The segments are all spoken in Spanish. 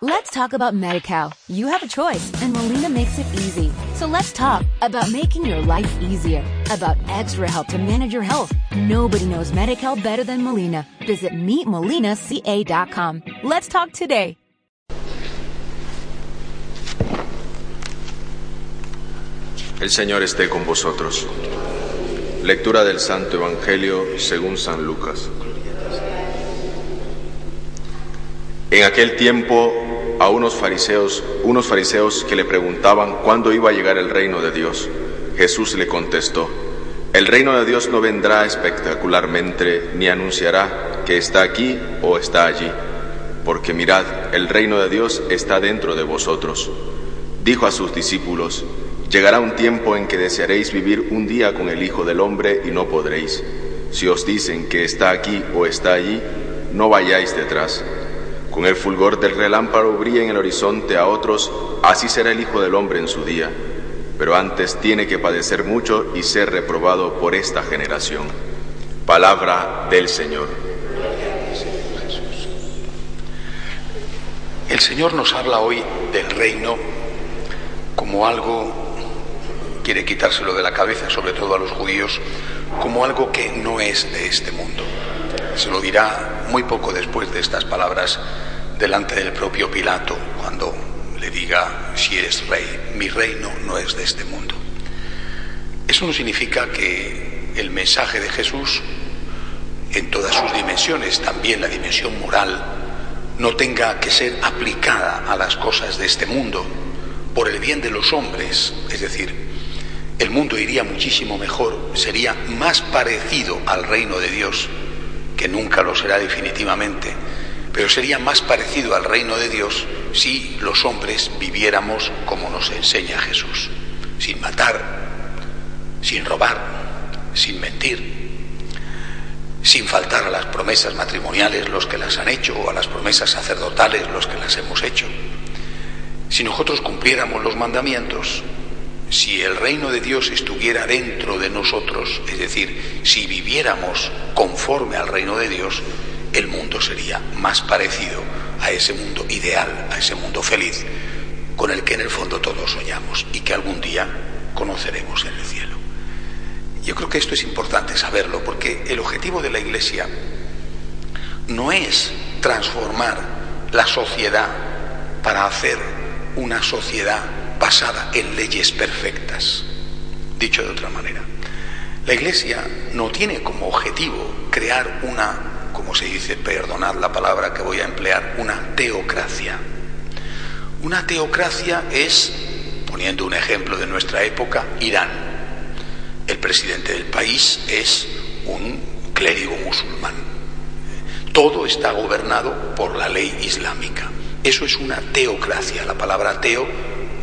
Let's talk about MediCal. You have a choice, and Molina makes it easy. So let's talk about making your life easier, about extra help to manage your health. Nobody knows MediCal better than Molina. Visit meetmolinaca.com. Let's talk today. El Señor esté con vosotros. Lectura del Santo Evangelio según San Lucas. En aquel tiempo a unos fariseos, unos fariseos que le preguntaban cuándo iba a llegar el reino de Dios. Jesús le contestó: El reino de Dios no vendrá espectacularmente ni anunciará que está aquí o está allí, porque mirad, el reino de Dios está dentro de vosotros. Dijo a sus discípulos: Llegará un tiempo en que desearéis vivir un día con el Hijo del Hombre y no podréis. Si os dicen que está aquí o está allí, no vayáis detrás. Con el fulgor del relámpago brilla en el horizonte a otros, así será el Hijo del Hombre en su día. Pero antes tiene que padecer mucho y ser reprobado por esta generación. Palabra del Señor. El Señor nos habla hoy del reino como algo quiere quitárselo de la cabeza, sobre todo a los judíos, como algo que no es de este mundo. Se lo dirá muy poco después de estas palabras delante del propio Pilato, cuando le diga, si eres rey, mi reino no es de este mundo. Eso no significa que el mensaje de Jesús, en todas sus dimensiones, también la dimensión moral, no tenga que ser aplicada a las cosas de este mundo por el bien de los hombres, es decir, el mundo iría muchísimo mejor, sería más parecido al reino de Dios, que nunca lo será definitivamente, pero sería más parecido al reino de Dios si los hombres viviéramos como nos enseña Jesús, sin matar, sin robar, sin mentir, sin faltar a las promesas matrimoniales los que las han hecho o a las promesas sacerdotales los que las hemos hecho. Si nosotros cumpliéramos los mandamientos, si el reino de Dios estuviera dentro de nosotros, es decir, si viviéramos conforme al reino de Dios, el mundo sería más parecido a ese mundo ideal, a ese mundo feliz, con el que en el fondo todos soñamos y que algún día conoceremos en el cielo. Yo creo que esto es importante saberlo, porque el objetivo de la Iglesia no es transformar la sociedad para hacer una sociedad basada en leyes perfectas. Dicho de otra manera, la Iglesia no tiene como objetivo crear una, como se dice, perdonad la palabra que voy a emplear, una teocracia. Una teocracia es, poniendo un ejemplo de nuestra época, Irán. El presidente del país es un clérigo musulmán. Todo está gobernado por la ley islámica. Eso es una teocracia. La palabra teo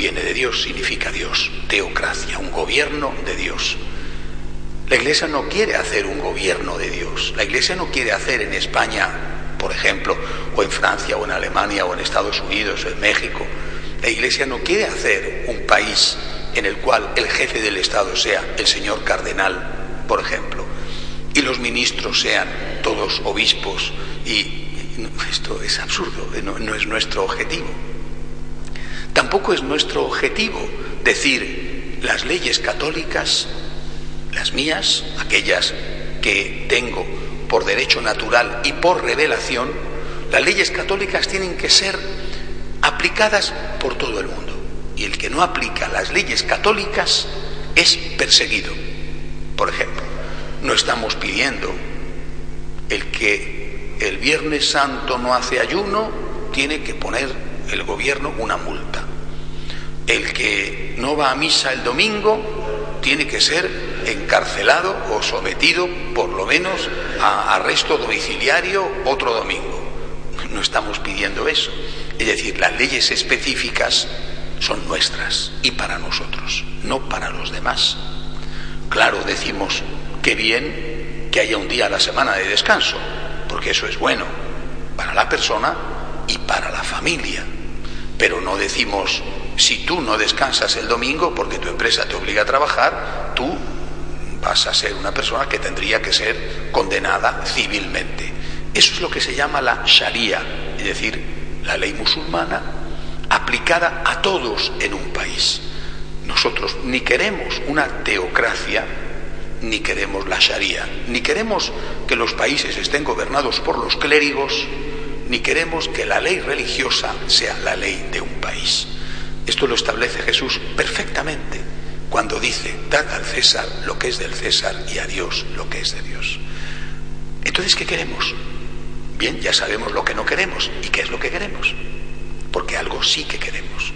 viene de Dios, significa Dios, teocracia, un gobierno de Dios. La Iglesia no quiere hacer un gobierno de Dios. La Iglesia no quiere hacer en España, por ejemplo, o en Francia, o en Alemania, o en Estados Unidos, o en México. La Iglesia no quiere hacer un país en el cual el jefe del Estado sea el señor cardenal, por ejemplo, y los ministros sean todos obispos. Y esto es absurdo, no, es nuestro objetivo. Tampoco es nuestro objetivo decir las leyes católicas, las mías, aquellas que tengo por derecho natural y por revelación, las leyes católicas tienen que ser aplicadas por todo el mundo. Y el que no aplica las leyes católicas es perseguido. Por ejemplo, no estamos pidiendo el que el Viernes Santo no hace ayuno, tiene que poner el gobierno una multa. El que no va a misa el domingo tiene que ser encarcelado o sometido por lo menos a arresto domiciliario otro domingo. No estamos pidiendo eso. Es decir, las leyes específicas son nuestras y para nosotros, no para los demás. Claro, decimos que bien que haya un día a la semana de descanso, porque eso es bueno para la persona y para la familia. Pero no decimos, si tú no descansas el domingo porque tu empresa te obliga a trabajar, tú vas a ser una persona que tendría que ser condenada civilmente. Eso es lo que se llama la Sharia, es decir, la ley musulmana aplicada a todos en un país. Nosotros ni queremos una teocracia, ni queremos la Sharia, ni queremos que los países estén gobernados por los clérigos, ni queremos que la ley religiosa sea la ley de un país. Esto lo establece Jesús perfectamente cuando dice, dad al César lo que es del César y a Dios lo que es de Dios. Entonces, ¿qué queremos? Bien, ya sabemos lo que no queremos. ¿Y qué es lo que queremos? Porque algo sí que queremos.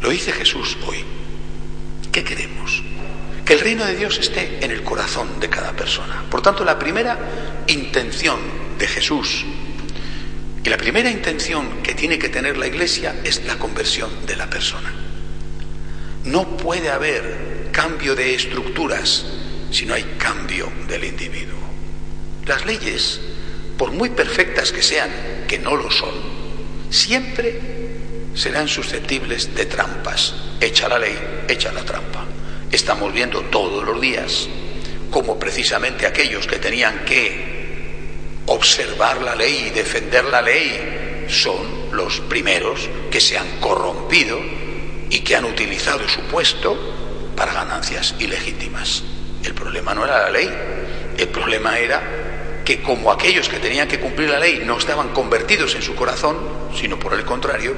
Lo dice Jesús hoy. ¿Qué queremos? Que el reino de Dios esté en el corazón de cada persona. Por tanto, la primera intención de Jesús y la primera intención que tiene que tener la Iglesia es la conversión de la persona. No puede haber cambio de estructuras si no hay cambio del individuo. Las leyes, por muy perfectas que sean, que no lo son, siempre serán susceptibles de trampas. Echa la ley, echa la trampa. Estamos viendo todos los días cómo precisamente aquellos que tenían que observar la ley y defender la ley son los primeros que se han corrompido y que han utilizado su puesto para ganancias ilegítimas. El problema no era la ley, el problema era que como aquellos que tenían que cumplir la ley no estaban convertidos en su corazón, sino por el contrario,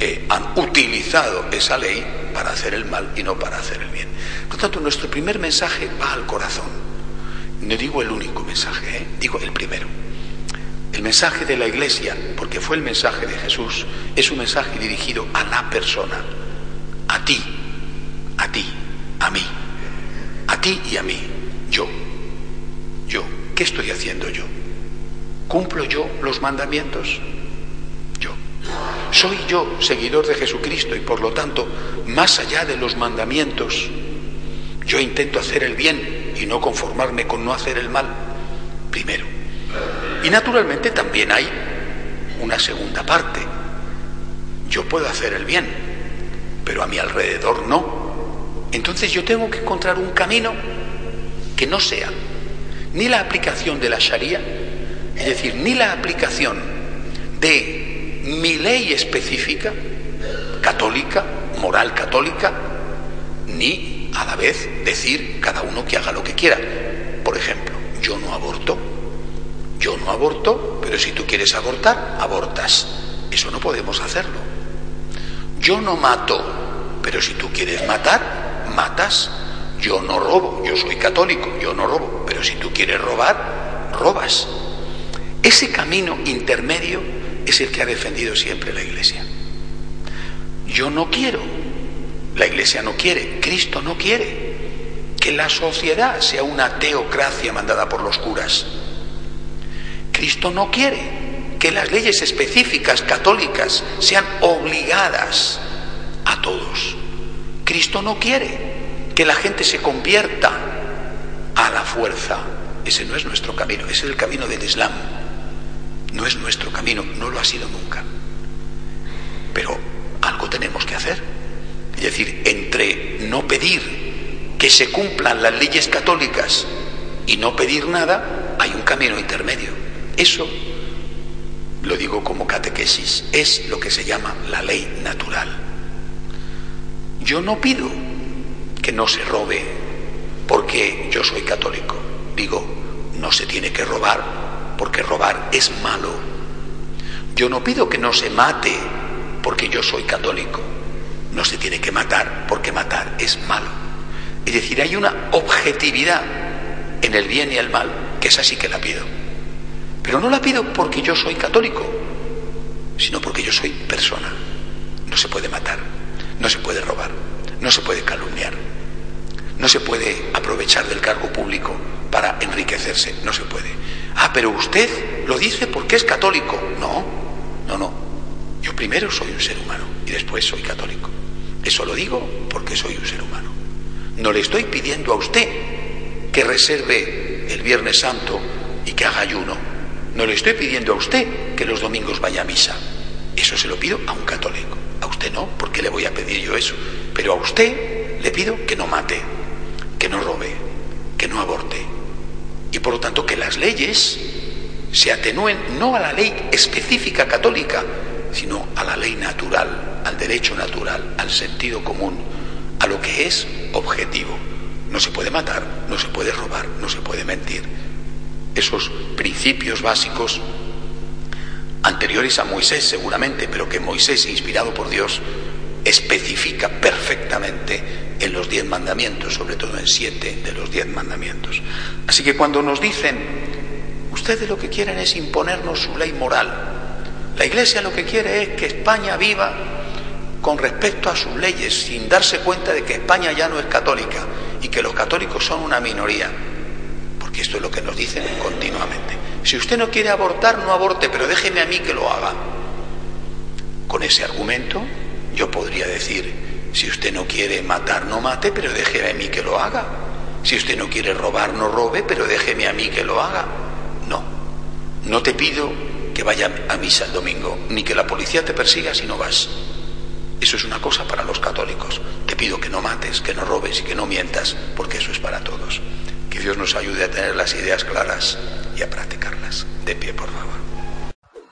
eh, han utilizado esa ley para hacer el mal y no para hacer el bien. Por tanto, nuestro primer mensaje va al corazón. No digo el único mensaje, ¿eh? digo el primero. El mensaje de la Iglesia, porque fue el mensaje de Jesús, es un mensaje dirigido a la persona, a ti, a ti, a mí, a ti y a mí, yo, yo. ¿Qué estoy haciendo yo? ¿Cumplo yo los mandamientos? Yo. ¿Soy yo seguidor de Jesucristo y por lo tanto, más allá de los mandamientos, yo intento hacer el bien y no conformarme con no hacer el mal? Primero. Y naturalmente también hay una segunda parte. Yo puedo hacer el bien, pero a mi alrededor no. Entonces yo tengo que encontrar un camino que no sea ni la aplicación de la Sharia, es decir, ni la aplicación de mi ley específica, católica, moral católica, ni a la vez decir cada uno que haga lo que quiera. Por ejemplo, yo no aborto, yo no aborto, pero si tú quieres abortar, abortas. Eso no podemos hacerlo. Yo no mato, pero si tú quieres matar, matas. Yo no robo, yo soy católico, yo no robo, pero si tú quieres robar, robas. Ese camino intermedio es el que ha defendido siempre la Iglesia. Yo no quiero, la Iglesia no quiere, Cristo no quiere que la sociedad sea una teocracia mandada por los curas. Cristo no quiere que las leyes específicas católicas sean obligadas a todos. Cristo no quiere que la gente se convierta a la fuerza. Ese no es nuestro camino, ese es el camino del Islam. No es nuestro camino, no lo ha sido nunca. Pero algo tenemos que hacer. Es decir, entre no pedir que se cumplan las leyes católicas y no pedir nada, hay un camino intermedio. Eso, lo digo como catequesis, es lo que se llama la ley natural. Yo no pido que no se robe porque yo soy católico. Digo, no se tiene que robar porque robar es malo. Yo no pido que no se mate porque yo soy católico. No se tiene que matar porque matar es malo. Es decir, hay una objetividad en el bien y el mal que es así que la pido. Pero no la pido porque yo soy católico, sino porque yo soy persona. No se puede matar, no se puede robar, no se puede calumniar, no se puede aprovechar del cargo público para enriquecerse, no se puede. Ah, pero usted lo dice porque es católico. No, no, no. Yo primero soy un ser humano y después soy católico. Eso lo digo porque soy un ser humano. No le estoy pidiendo a usted que reserve el Viernes Santo y que haga ayuno no le estoy pidiendo a usted que los domingos vaya a misa. Eso se lo pido a un católico. A usted no, porque le voy a pedir yo eso. Pero a usted le pido que no mate, que no robe, que no aborte. Y por lo tanto que las leyes se atenúen no a la ley específica católica, sino a la ley natural, al derecho natural, al sentido común, a lo que es objetivo. No se puede matar, no se puede robar, no se puede mentir. Esos principios básicos anteriores a Moisés seguramente, pero que Moisés, inspirado por Dios, especifica perfectamente en los diez mandamientos, sobre todo en siete de los diez mandamientos. Así que cuando nos dicen, ustedes lo que quieren es imponernos su ley moral, la Iglesia lo que quiere es que España viva con respecto a sus leyes, sin darse cuenta de que España ya no es católica y que los católicos son una minoría, porque esto es lo que nos dicen continuamente. Si usted no quiere abortar, no aborte, pero déjeme a mí que lo haga. Con ese argumento yo podría decir, si usted no quiere matar, no mate, pero déjeme a mí que lo haga. Si usted no quiere robar, no robe, pero déjeme a mí que lo haga. No, no te pido que vaya a misa el domingo, ni que la policía te persiga si no vas. Eso es una cosa para los católicos. Te pido que no mates, que no robes y que no mientas, porque eso es para todos. Que Dios nos ayude a tener las ideas claras y a practicarlas. De pie, por favor.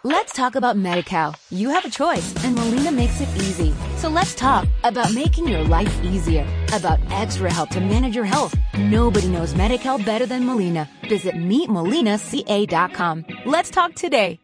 Let's talk about MediCal. You have a choice, and Molina makes it easy. So let's talk about making your life easier, about extra help to manage your health. Nobody knows MediCal better than Molina. Visit meetmolinaca.com. Let's talk today.